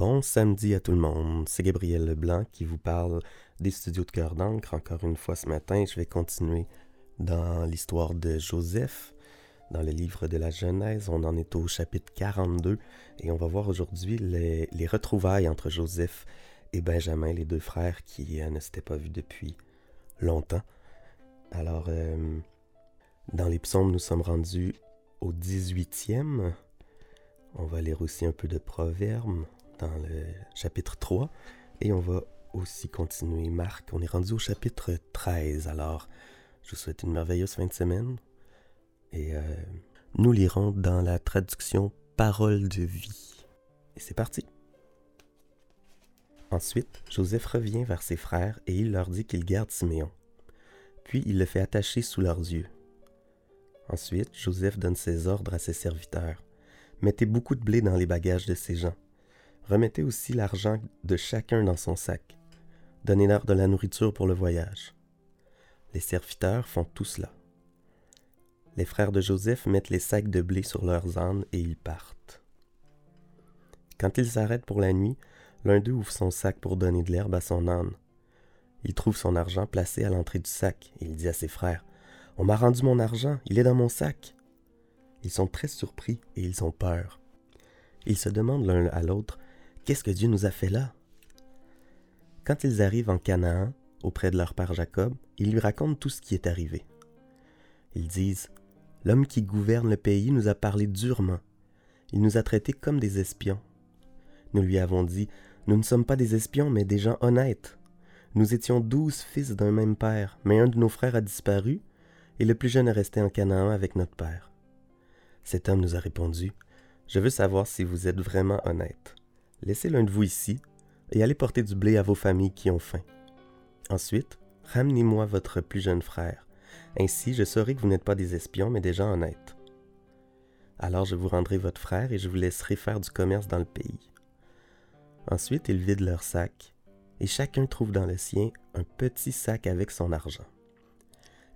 Bon samedi à tout le monde, c'est Gabriel Leblanc qui vous parle des studios de cœur d'encre. Encore une fois ce matin, je vais continuer dans l'histoire de Joseph, dans le livre de la Genèse. On en est au chapitre 42 et on va voir aujourd'hui les, retrouvailles entre Joseph et Benjamin, les deux frères qui euh, ne s'étaient pas vus depuis longtemps. Alors, euh, dans les psaumes, nous sommes rendus au 18e. On va lire aussi un peu de proverbes dans le chapitre 3 et on va aussi continuer Marc. On est rendu au chapitre 13. Alors, je vous souhaite une merveilleuse fin de semaine et euh, nous lirons dans la traduction Parole de vie. Et c'est parti. Ensuite, Joseph revient vers ses frères et il leur dit qu'il garde Siméon. Puis il le fait attacher sous leurs yeux. Ensuite, Joseph donne ses ordres à ses serviteurs. Mettez beaucoup de blé dans les bagages de ces gens Remettez aussi l'argent de chacun dans son sac. Donnez-leur de la nourriture pour le voyage. Les serviteurs font tout cela. Les frères de Joseph mettent les sacs de blé sur leurs ânes et ils partent. Quand ils s'arrêtent pour la nuit, l'un d'eux ouvre son sac pour donner de l'herbe à son âne. Il trouve son argent placé à l'entrée du sac et il dit à ses frères On m'a rendu mon argent, il est dans mon sac. Ils sont très surpris et ils ont peur. Ils se demandent l'un à l'autre Qu'est-ce que Dieu nous a fait là? Quand ils arrivent en Canaan, auprès de leur père Jacob, ils lui racontent tout ce qui est arrivé. Ils disent L'homme qui gouverne le pays nous a parlé durement. Il nous a traités comme des espions. Nous lui avons dit Nous ne sommes pas des espions, mais des gens honnêtes. Nous étions douze fils d'un même père, mais un de nos frères a disparu, et le plus jeune est resté en Canaan avec notre père. Cet homme nous a répondu Je veux savoir si vous êtes vraiment honnête. Laissez l'un de vous ici et allez porter du blé à vos familles qui ont faim. Ensuite, ramenez-moi votre plus jeune frère. Ainsi, je saurai que vous n'êtes pas des espions, mais des gens honnêtes. Alors je vous rendrai votre frère et je vous laisserai faire du commerce dans le pays. Ensuite, ils vident leur sac, et chacun trouve dans le sien un petit sac avec son argent.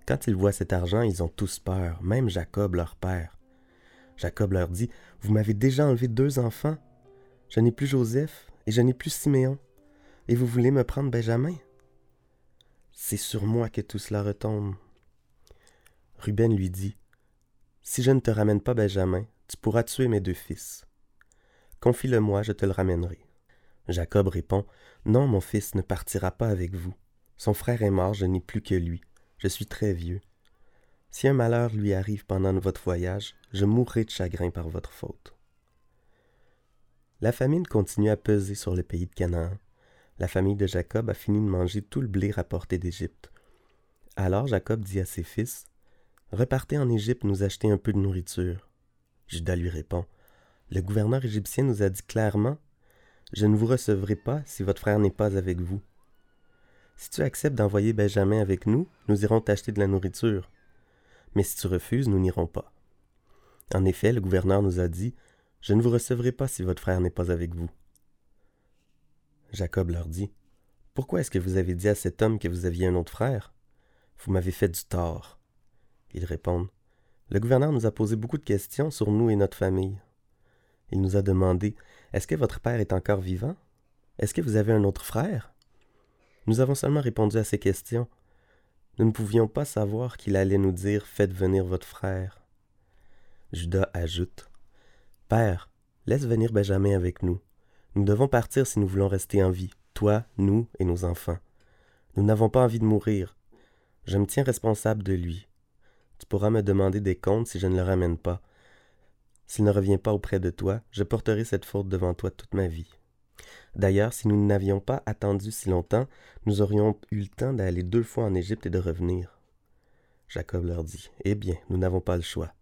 Quand ils voient cet argent, ils ont tous peur, même Jacob, leur père. Jacob leur dit, Vous m'avez déjà enlevé deux enfants, je n'ai plus Joseph et je n'ai plus Siméon. Et vous voulez me prendre Benjamin? C'est sur moi que tout cela retombe. Ruben lui dit Si je ne te ramène pas Benjamin, tu pourras tuer mes deux fils. Confie-le-moi, je te le ramènerai. Jacob répond Non, mon fils ne partira pas avec vous. Son frère est mort, je n'ai plus que lui. Je suis très vieux. Si un malheur lui arrive pendant votre voyage, je mourrai de chagrin par votre faute. La famine continue à peser sur le pays de Canaan. La famille de Jacob a fini de manger tout le blé rapporté d'Égypte. Alors Jacob dit à ses fils Repartez en Égypte nous acheter un peu de nourriture. Judas lui répond Le gouverneur égyptien nous a dit clairement Je ne vous recevrai pas si votre frère n'est pas avec vous. Si tu acceptes d'envoyer Benjamin avec nous, nous irons t'acheter de la nourriture. Mais si tu refuses, nous n'irons pas. En effet, le gouverneur nous a dit je ne vous recevrai pas si votre frère n'est pas avec vous. Jacob leur dit, Pourquoi est-ce que vous avez dit à cet homme que vous aviez un autre frère? Vous m'avez fait du tort. Ils répondent, Le gouverneur nous a posé beaucoup de questions sur nous et notre famille. Il nous a demandé, Est-ce que votre père est encore vivant? Est-ce que vous avez un autre frère? Nous avons seulement répondu à ces questions. Nous ne pouvions pas savoir qu'il allait nous dire Faites venir votre frère. Judas ajoute Père, laisse venir Benjamin avec nous. Nous devons partir si nous voulons rester en vie, toi, nous et nos enfants. Nous n'avons pas envie de mourir. Je me tiens responsable de lui. Tu pourras me demander des comptes si je ne le ramène pas. S'il ne revient pas auprès de toi, je porterai cette faute devant toi toute ma vie. D'ailleurs, si nous n'avions pas attendu si longtemps, nous aurions eu le temps d'aller deux fois en Égypte et de revenir. Jacob leur dit, Eh bien, nous n'avons pas le choix.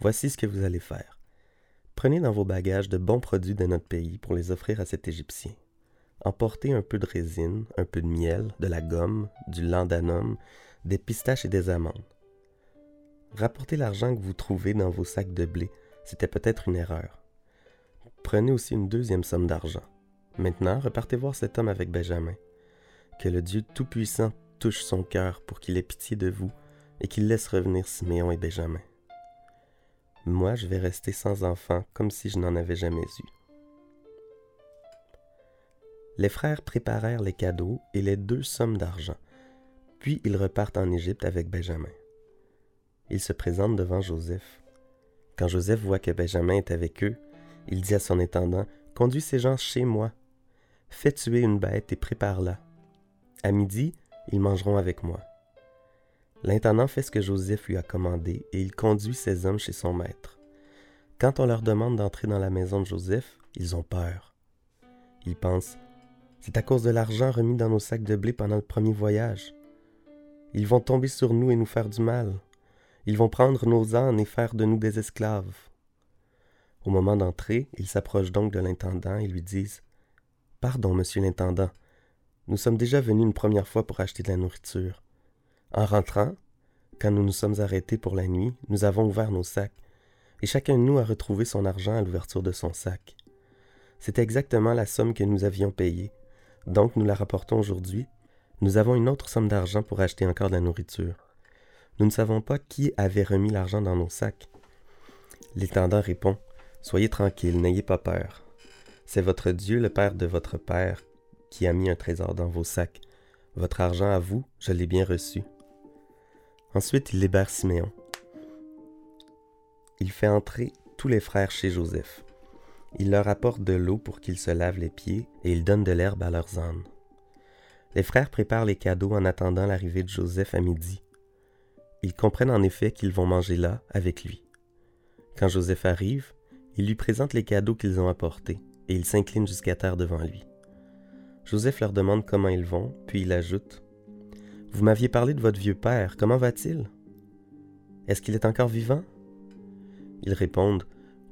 Voici ce que vous allez faire. Prenez dans vos bagages de bons produits de notre pays pour les offrir à cet Égyptien. Emportez un peu de résine, un peu de miel, de la gomme, du landanum, des pistaches et des amandes. Rapportez l'argent que vous trouvez dans vos sacs de blé, c'était peut-être une erreur. Prenez aussi une deuxième somme d'argent. Maintenant, repartez voir cet homme avec Benjamin. Que le Dieu Tout-Puissant touche son cœur pour qu'il ait pitié de vous et qu'il laisse revenir Siméon et Benjamin. Moi, je vais rester sans enfant comme si je n'en avais jamais eu. Les frères préparèrent les cadeaux et les deux sommes d'argent. Puis ils repartent en Égypte avec Benjamin. Ils se présentent devant Joseph. Quand Joseph voit que Benjamin est avec eux, il dit à son intendant Conduis ces gens chez moi. Fais tuer une bête et prépare-la. À midi, ils mangeront avec moi. L'intendant fait ce que Joseph lui a commandé et il conduit ses hommes chez son maître. Quand on leur demande d'entrer dans la maison de Joseph, ils ont peur. Ils pensent C'est à cause de l'argent remis dans nos sacs de blé pendant le premier voyage. Ils vont tomber sur nous et nous faire du mal. Ils vont prendre nos ânes et faire de nous des esclaves. Au moment d'entrer, ils s'approchent donc de l'intendant et lui disent Pardon, monsieur l'intendant, nous sommes déjà venus une première fois pour acheter de la nourriture. En rentrant, quand nous nous sommes arrêtés pour la nuit, nous avons ouvert nos sacs, et chacun de nous a retrouvé son argent à l'ouverture de son sac. C'était exactement la somme que nous avions payée, donc nous la rapportons aujourd'hui. Nous avons une autre somme d'argent pour acheter encore de la nourriture. Nous ne savons pas qui avait remis l'argent dans nos sacs. L'étendant répond Soyez tranquille, n'ayez pas peur. C'est votre Dieu, le Père de votre Père, qui a mis un trésor dans vos sacs. Votre argent à vous, je l'ai bien reçu. Ensuite, il libère Siméon. Il fait entrer tous les frères chez Joseph. Il leur apporte de l'eau pour qu'ils se lavent les pieds et il donne de l'herbe à leurs ânes. Les frères préparent les cadeaux en attendant l'arrivée de Joseph à midi. Ils comprennent en effet qu'ils vont manger là avec lui. Quand Joseph arrive, il lui présente les cadeaux qu'ils ont apportés et ils s'inclinent jusqu'à terre devant lui. Joseph leur demande comment ils vont, puis il ajoute vous m'aviez parlé de votre vieux père, comment va-t-il? Est-ce qu'il est encore vivant? Ils répondent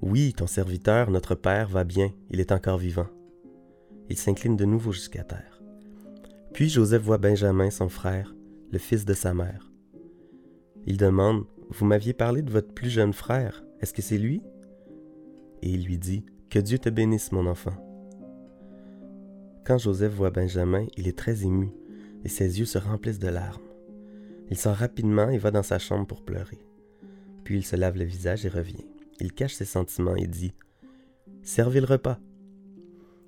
Oui, ton serviteur, notre père, va bien, il est encore vivant. Il s'incline de nouveau jusqu'à terre. Puis Joseph voit Benjamin, son frère, le fils de sa mère. Il demande Vous m'aviez parlé de votre plus jeune frère, est-ce que c'est lui? Et il lui dit Que Dieu te bénisse, mon enfant. Quand Joseph voit Benjamin, il est très ému et ses yeux se remplissent de larmes. Il sort rapidement et va dans sa chambre pour pleurer. Puis il se lave le visage et revient. Il cache ses sentiments et dit Servez le repas.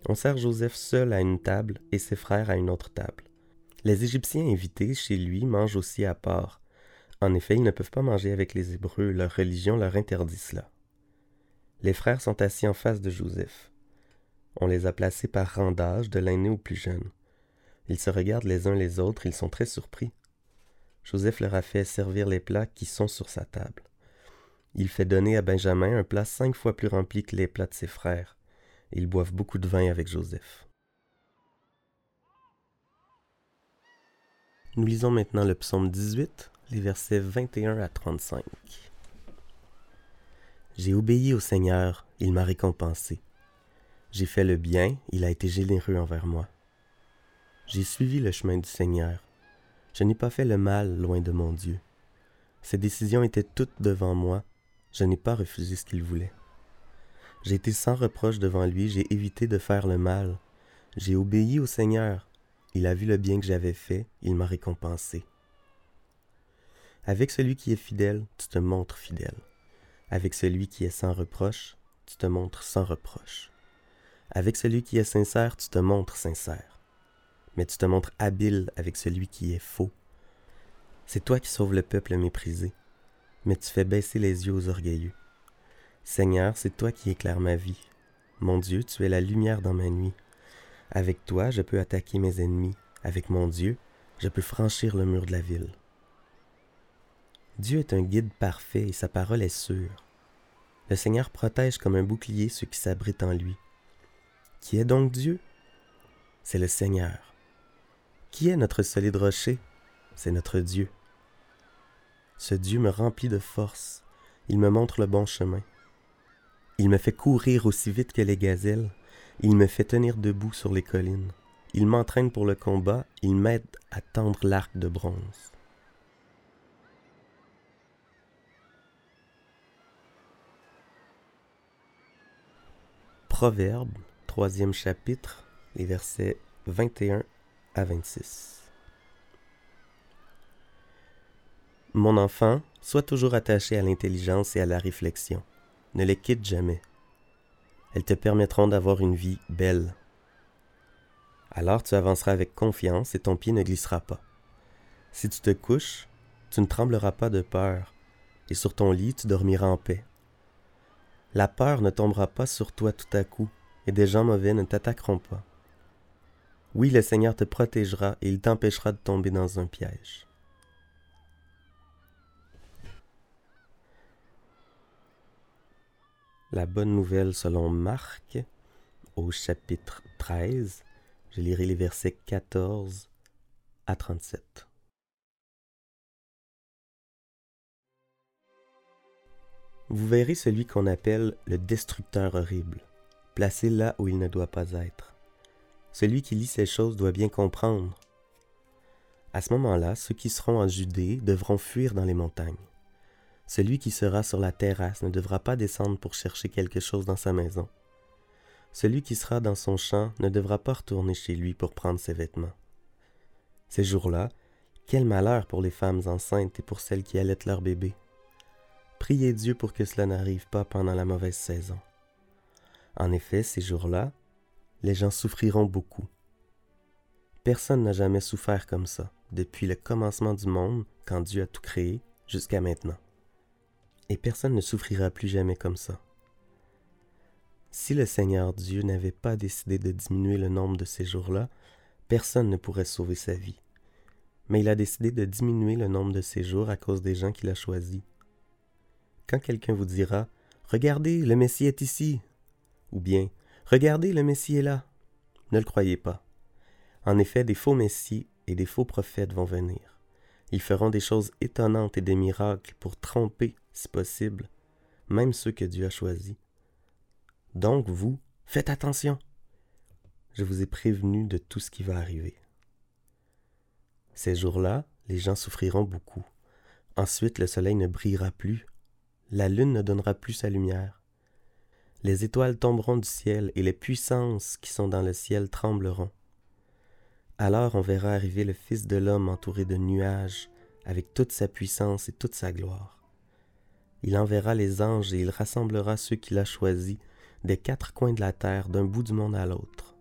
On sert Joseph seul à une table et ses frères à une autre table. Les Égyptiens invités chez lui mangent aussi à part. En effet, ils ne peuvent pas manger avec les Hébreux, leur religion leur interdit cela. Les frères sont assis en face de Joseph. On les a placés par rang d'âge, de l'aîné au plus jeune. Ils se regardent les uns les autres, ils sont très surpris. Joseph leur a fait servir les plats qui sont sur sa table. Il fait donner à Benjamin un plat cinq fois plus rempli que les plats de ses frères. Ils boivent beaucoup de vin avec Joseph. Nous lisons maintenant le psaume 18, les versets 21 à 35. J'ai obéi au Seigneur, il m'a récompensé. J'ai fait le bien, il a été généreux envers moi. J'ai suivi le chemin du Seigneur. Je n'ai pas fait le mal loin de mon Dieu. Ses décisions étaient toutes devant moi. Je n'ai pas refusé ce qu'il voulait. J'ai été sans reproche devant lui, j'ai évité de faire le mal. J'ai obéi au Seigneur. Il a vu le bien que j'avais fait, il m'a récompensé. Avec celui qui est fidèle, tu te montres fidèle. Avec celui qui est sans reproche, tu te montres sans reproche. Avec celui qui est sincère, tu te montres sincère mais tu te montres habile avec celui qui est faux. C'est toi qui sauves le peuple méprisé, mais tu fais baisser les yeux aux orgueilleux. Seigneur, c'est toi qui éclaires ma vie. Mon Dieu, tu es la lumière dans ma nuit. Avec toi, je peux attaquer mes ennemis. Avec mon Dieu, je peux franchir le mur de la ville. Dieu est un guide parfait et sa parole est sûre. Le Seigneur protège comme un bouclier ceux qui s'abritent en lui. Qui est donc Dieu? C'est le Seigneur. Qui est notre solide rocher? C'est notre Dieu. Ce Dieu me remplit de force, il me montre le bon chemin. Il me fait courir aussi vite que les gazelles, il me fait tenir debout sur les collines. Il m'entraîne pour le combat, il m'aide à tendre l'arc de bronze. Proverbe, troisième chapitre, les versets 21 à 26. Mon enfant, sois toujours attaché à l'intelligence et à la réflexion. Ne les quitte jamais. Elles te permettront d'avoir une vie belle. Alors tu avanceras avec confiance et ton pied ne glissera pas. Si tu te couches, tu ne trembleras pas de peur, et sur ton lit tu dormiras en paix. La peur ne tombera pas sur toi tout à coup, et des gens mauvais ne t'attaqueront pas. Oui, le Seigneur te protégera et il t'empêchera de tomber dans un piège. La bonne nouvelle selon Marc, au chapitre 13, je lirai les versets 14 à 37. Vous verrez celui qu'on appelle le destructeur horrible, placé là où il ne doit pas être. Celui qui lit ces choses doit bien comprendre. À ce moment-là, ceux qui seront en Judée devront fuir dans les montagnes. Celui qui sera sur la terrasse ne devra pas descendre pour chercher quelque chose dans sa maison. Celui qui sera dans son champ ne devra pas retourner chez lui pour prendre ses vêtements. Ces jours-là, quel malheur pour les femmes enceintes et pour celles qui allaitent leur bébé. Priez Dieu pour que cela n'arrive pas pendant la mauvaise saison. En effet, ces jours-là, les gens souffriront beaucoup. Personne n'a jamais souffert comme ça, depuis le commencement du monde, quand Dieu a tout créé, jusqu'à maintenant. Et personne ne souffrira plus jamais comme ça. Si le Seigneur Dieu n'avait pas décidé de diminuer le nombre de ces jours-là, personne ne pourrait sauver sa vie. Mais il a décidé de diminuer le nombre de ces jours à cause des gens qu'il a choisis. Quand quelqu'un vous dira Regardez, le Messie est ici, ou bien Regardez, le Messie est là. Ne le croyez pas. En effet, des faux Messies et des faux prophètes vont venir. Ils feront des choses étonnantes et des miracles pour tromper, si possible, même ceux que Dieu a choisis. Donc, vous, faites attention. Je vous ai prévenu de tout ce qui va arriver. Ces jours-là, les gens souffriront beaucoup. Ensuite, le soleil ne brillera plus, la lune ne donnera plus sa lumière, les étoiles tomberont du ciel et les puissances qui sont dans le ciel trembleront. Alors on verra arriver le Fils de l'homme entouré de nuages, avec toute sa puissance et toute sa gloire. Il enverra les anges et il rassemblera ceux qu'il a choisis des quatre coins de la terre, d'un bout du monde à l'autre.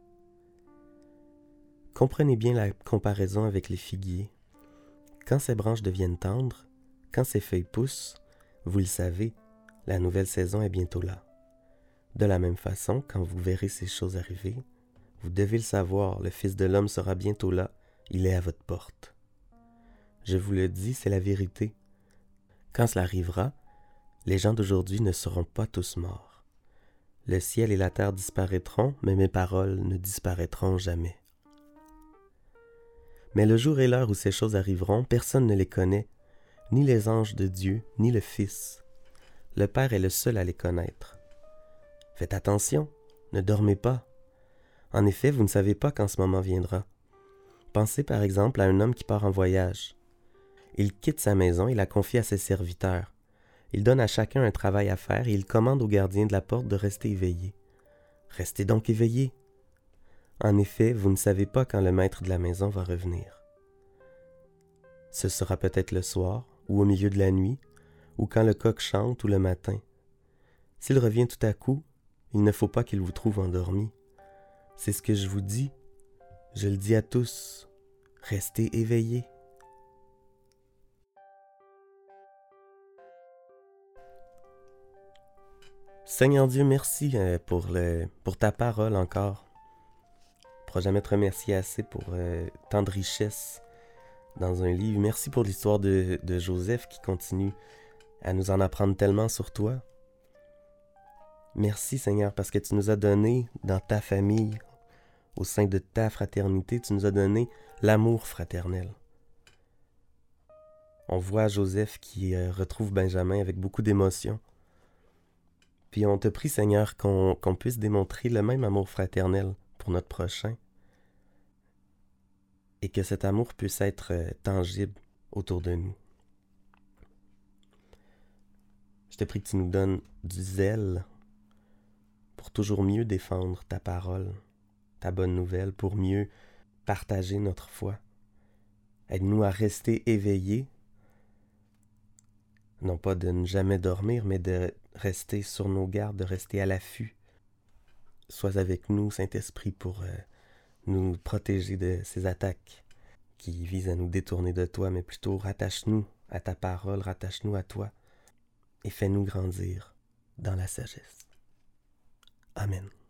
Comprenez bien la comparaison avec les figuiers. Quand ces branches deviennent tendres, quand ces feuilles poussent, vous le savez, la nouvelle saison est bientôt là. De la même façon, quand vous verrez ces choses arriver, vous devez le savoir, le Fils de l'homme sera bientôt là, il est à votre porte. Je vous le dis, c'est la vérité. Quand cela arrivera, les gens d'aujourd'hui ne seront pas tous morts. Le ciel et la terre disparaîtront, mais mes paroles ne disparaîtront jamais. Mais le jour et l'heure où ces choses arriveront, personne ne les connaît, ni les anges de Dieu, ni le Fils. Le Père est le seul à les connaître. Faites attention, ne dormez pas. En effet, vous ne savez pas quand ce moment viendra. Pensez par exemple à un homme qui part en voyage. Il quitte sa maison et la confie à ses serviteurs. Il donne à chacun un travail à faire et il commande au gardien de la porte de rester éveillé. Restez donc éveillé. En effet, vous ne savez pas quand le maître de la maison va revenir. Ce sera peut-être le soir, ou au milieu de la nuit, ou quand le coq chante, ou le matin. S'il revient tout à coup, il ne faut pas qu'il vous trouve endormi. C'est ce que je vous dis. Je le dis à tous. Restez éveillés. Seigneur Dieu, merci euh, pour, ta parole encore. Je ne pourrai jamais te remercier assez pour euh, tant de richesse dans un livre. Merci pour l'histoire de Joseph qui continue à nous en apprendre tellement sur toi. Merci Seigneur parce que tu nous as donné dans ta famille, au sein de ta fraternité, tu nous as donné l'amour fraternel. On voit Joseph qui euh, retrouve Benjamin avec beaucoup d'émotion. Puis on te prie Seigneur qu'on puisse démontrer le même amour fraternel pour notre prochain et que cet amour puisse être euh, tangible autour de nous. Je te prie que tu nous donnes du zèle pour toujours mieux défendre ta parole, ta bonne nouvelle, pour mieux partager notre foi. Aide-nous à rester éveillés, non pas de ne jamais dormir, mais de rester sur nos gardes, de rester à l'affût. Sois avec nous, Saint-Esprit, pour euh, nous protéger de ces attaques qui visent à nous détourner de toi, mais plutôt rattache-nous à ta parole, rattache-nous à toi et fais-nous grandir dans la sagesse. Amen.